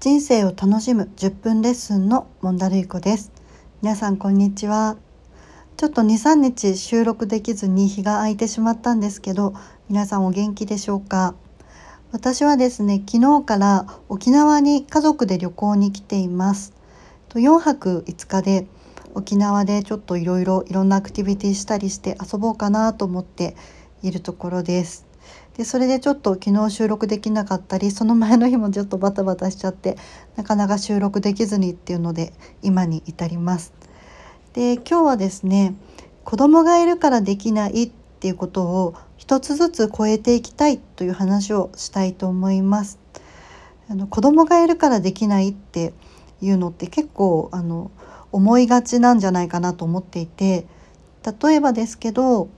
人生を楽しむ10分レッスンのモンダルイコです。皆さんこんにちは。ちょっと2、3日収録できずに日が空いてしまったんですけど皆さんお元気でしょうか？私はですね昨日から沖縄に家族で旅行に来ています。と4泊5日で沖縄でちょっといろいろいろんなアクティビティしたりして遊ぼうかなと思っているところです。でそれでちょっと昨日収録できなかったりその前の日もちょっとバタバタしちゃってなかなか収録できずにっていうので今に至ります。で今日はですね子供がいるからできないっていうことを一つずつ超えていきたいという話をしたいと思います。あの子供がいるからできないっていうのって結構あの思いがちなんじゃないかなと思っていて例えばですけど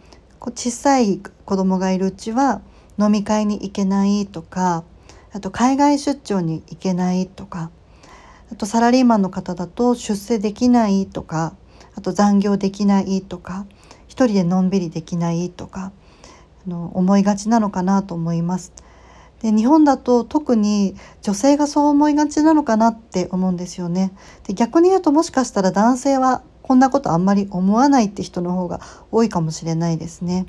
小さい子供がいるうちは飲み会に行けないとかあと海外出張に行けないとかあとサラリーマンの方だと出世できないとかあと残業できないとか一人でのんびりできないとかあの思いがちなのかなと思います。で日本だと特に女性がそう思いがちなのかなって思うんですよね。で逆に言うともしかしたら男性はこんなことあんまり思わないって人の方が多いかもしれないですね。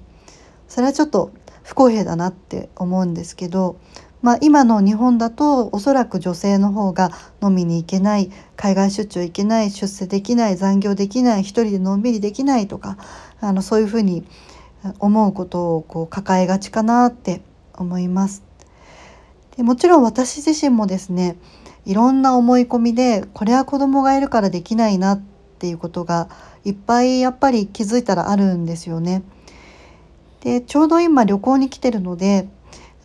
それはちょっと不公平だなって思うんですけど、まあ、今の日本だとおそらく女性の方が飲みに行けない海外出張行けない出世できない残業できない一人でのんびりできないとかあのそういうふうに思うことをこう抱えがちかなって思います。でもちろん私自身もですねいろんな思い込みでこれは子供がいるからできないなっていうことがいっぱいやっぱり気づいたらあるんですよね。でちょうど今旅行に来てるので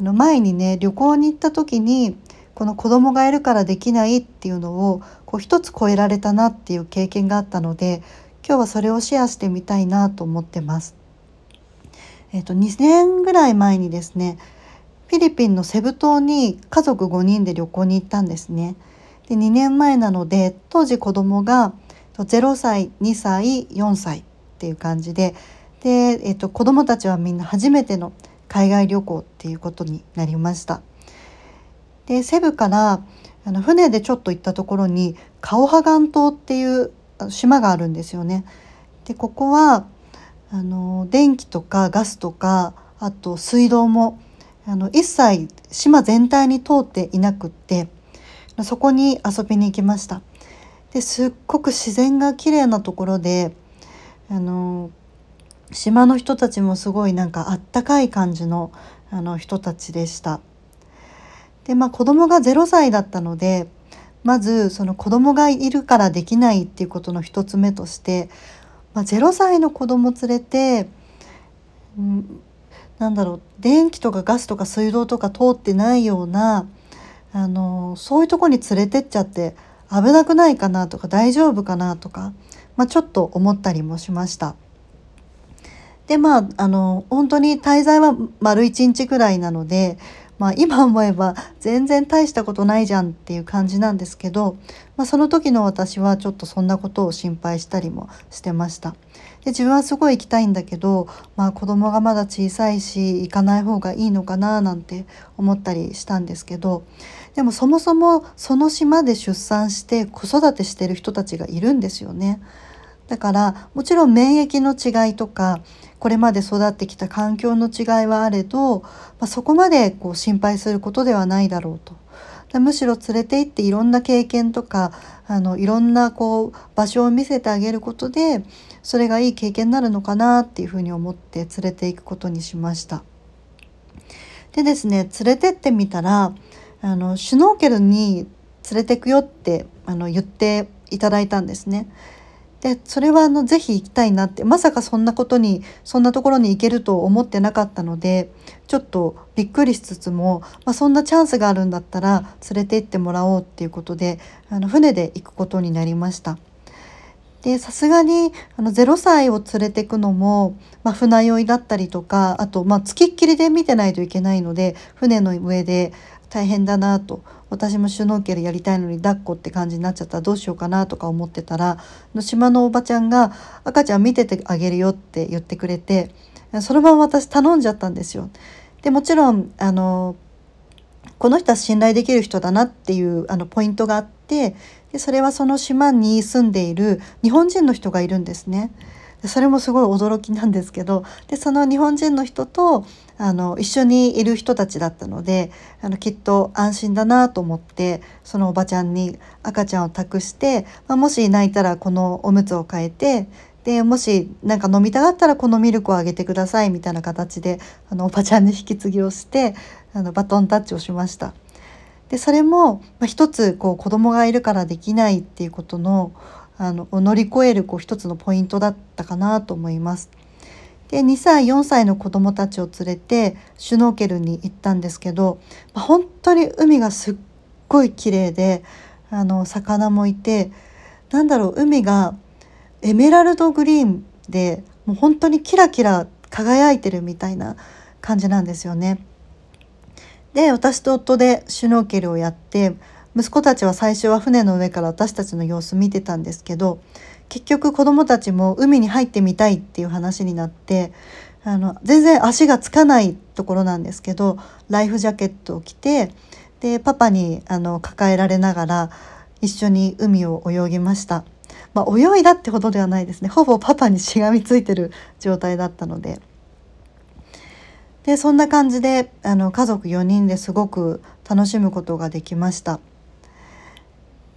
あの前にね旅行に行った時にこの子供がいるからできないっていうのをこう一つ超えられたなっていう経験があったので今日はそれをシェアしてみたいなと思ってます。えっ、と2年ぐらい前にですねフィリピンのセブ島に家族5人で旅行に行ったんですね。で2年前なので当時子供が0歳2歳4歳っていう感じでで、えっと、子どもたちはみんな初めての海外旅行っていうことになりました。でセブからあの船でちょっと行ったところにカオハガン島っていう島があるんですよね。でここはあの電気とかガスとかあと水道もあの一切島全体に通っていなくってそこに遊びに行きました。ですっごく自然が綺麗なところであの島の人たちもすごいなんかあったかい感じのあの人たちでした。でまあ子供が0歳だったのでまずその子供がいるからできないっていうことの一つ目として、まあ、0歳の子供連れて、うん、なんだろう電気とかガスとか水道とか通ってないようなあのそういうとこに連れてっちゃって危なくないかなとか大丈夫かなとか、まあ、ちょっと思ったりもしました。でまああの本当に滞在は丸1日ぐらいなので、まあ、今思えば全然大したことないじゃんっていう感じなんですけど、まあ、その時の私はちょっとそんなことを心配したりもしてました。で自分はすごい行きたいんだけど、まあ、子供がまだ小さいし行かない方がいいのかななんて思ったりしたんですけどでもそもそもその島で出産して子育てしてる人たちがいるんですよね。だからもちろん免疫の違いとかこれまで育ってきた環境の違いはあれど、まあ、そこまでこう心配することではないだろうと。むしろ連れて行っていろんな経験とかあのいろんなこう場所を見せてあげることでそれがいい経験になるのかなっていうふうに思って連れて行くことにしました。でですね連れてってみたらあのシュノーケルに連れてくよってあの言っていただいたんですね。でそれはあのぜひ行きたいなってまさかそんなことにそんなところに行けると思ってなかったのでちょっとびっくりしつつも、まあ、そんなチャンスがあるんだったら連れて行ってもらおうっていうことであの船で行くことになりました。でさすがにあの0歳を連れてくのも、まあ、船酔いだったりとかあとまあつきっきりで見てないといけないので船の上で大変だなと私もシュノーケルやりたいのに抱っこって感じになっちゃったらどうしようかなとか思ってたらの島のおばちゃんが「赤ちゃん見ててあげるよ」って言ってくれてそのまま私頼んじゃったんですよ。でもちろんあのこの人は信頼できる人だなっていうあのポイントがあってでそれはその島に住んでいる日本人の人がいるんですね。それもすごい驚きなんですけどでその日本人の人とあの一緒にいる人たちだったのであのきっと安心だなと思ってそのおばちゃんに赤ちゃんを託して、まあ、もし泣いたらこのおむつを変えてでもし何か飲みたがったらこのミルクをあげてくださいみたいな形であのおばちゃんに引き継ぎをしてあのバトンタッチをしました。でそれも、まあ、一つこう子供がいるからできないっていうことのあの乗り越えるこう一つのポイントだったかなと思います。で2歳4歳の子どもたちを連れてシュノーケルに行ったんですけど、ま、本当に海がすっごい綺麗であの魚もいてなんだろう海がエメラルドグリーンでもう本当にキラキラ輝いてるみたいな感じなんですよね。で私と夫でシュノーケルをやって息子たちは最初は船の上から私たちの様子見てたんですけど結局子どもたちも海に入ってみたいっていう話になってあの全然足がつかないところなんですけどライフジャケットを着てでパパにあの抱えられながら一緒に海を泳ぎました。まあ、泳いだってほどではないですねほぼパパにしがみついてる状態だったのででそんな感じであの家族4人ですごく楽しむことができました。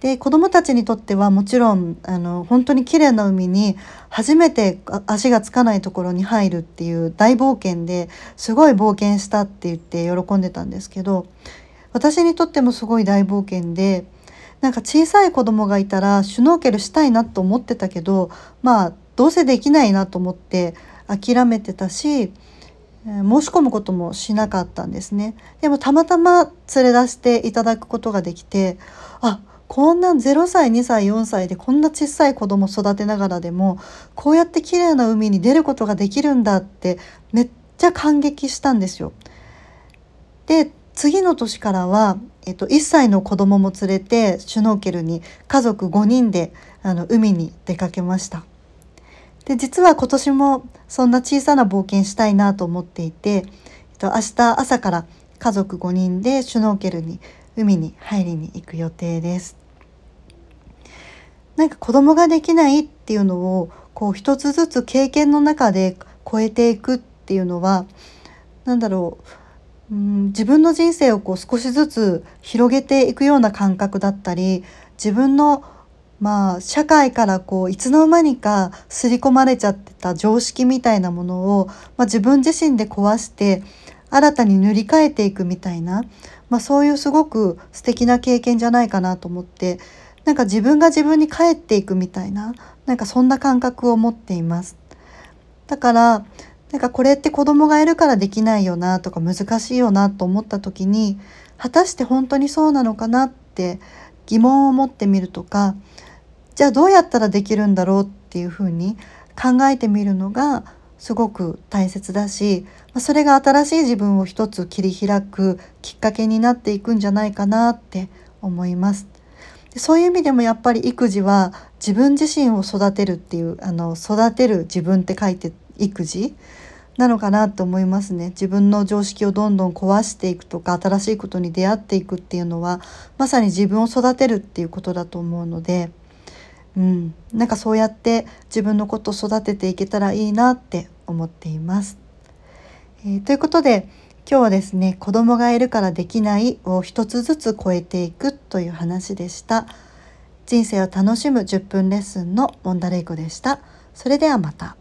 で子どもたちにとってはもちろんあの本当に綺麗な海に初めて足がつかないところに入るっていう大冒険ですごい冒険したって言って喜んでたんですけど私にとってもすごい大冒険でなんか小さい子供がいたらシュノーケルしたいなと思ってたけどまあどうせできないなと思って諦めてたし申し込むこともしなかったんですね。でもたまたま連れ出していただくことができてあこんな0歳2歳4歳でこんな小さい子供育てながらでもこうやって綺麗な海に出ることができるんだってめっちゃ感激したんですよ。で次の年からは、えっと、1歳の子供も連れてシュノーケルに家族5人であの海に出かけました。で実は今年もそんな小さな冒険したいなと思っていて、えっと、明日朝から家族5人でシュノーケルに海に入りに行く予定です。なんか子供ができないっていうのをこう一つずつ経験の中で超えていくっていうのは何だろううん自分の人生をこう少しずつ広げていくような感覚だったり自分のまあ社会からこういつの間にか刷り込まれちゃってた常識みたいなものを、まあ、自分自身で壊して新たに塗り替えていくみたいな、まあ、そういうすごく素敵な経験じゃないかなと思ってなんか自分が自分に帰っていくみたいななんかそんな感覚を持っています。だからなんかこれって子供がいるからできないよなとか難しいよなと思った時に果たして本当にそうなのかなって疑問を持ってみるとかじゃあどうやったらできるんだろうっていうふうに考えてみるのがすごく大切だしそれが新しい自分を一つ切り開くきっかけになっていくんじゃないかなって思います。そういう意味でもやっぱり育児は自分自身を育てるっていうあの育てる自分って書いて育児なのかなと思いますね自分の常識をどんどん壊していくとか新しいことに出会っていくっていうのはまさに自分を育てるっていうことだと思うので、うん、なんかそうやって自分のことを育てていけたらいいなって思っています。えー、ということで今日はですね子供がいるからできないを一つずつ超えていくという話でした。人生を楽しむ10分レッスンのモンダレイコでした。それではまた。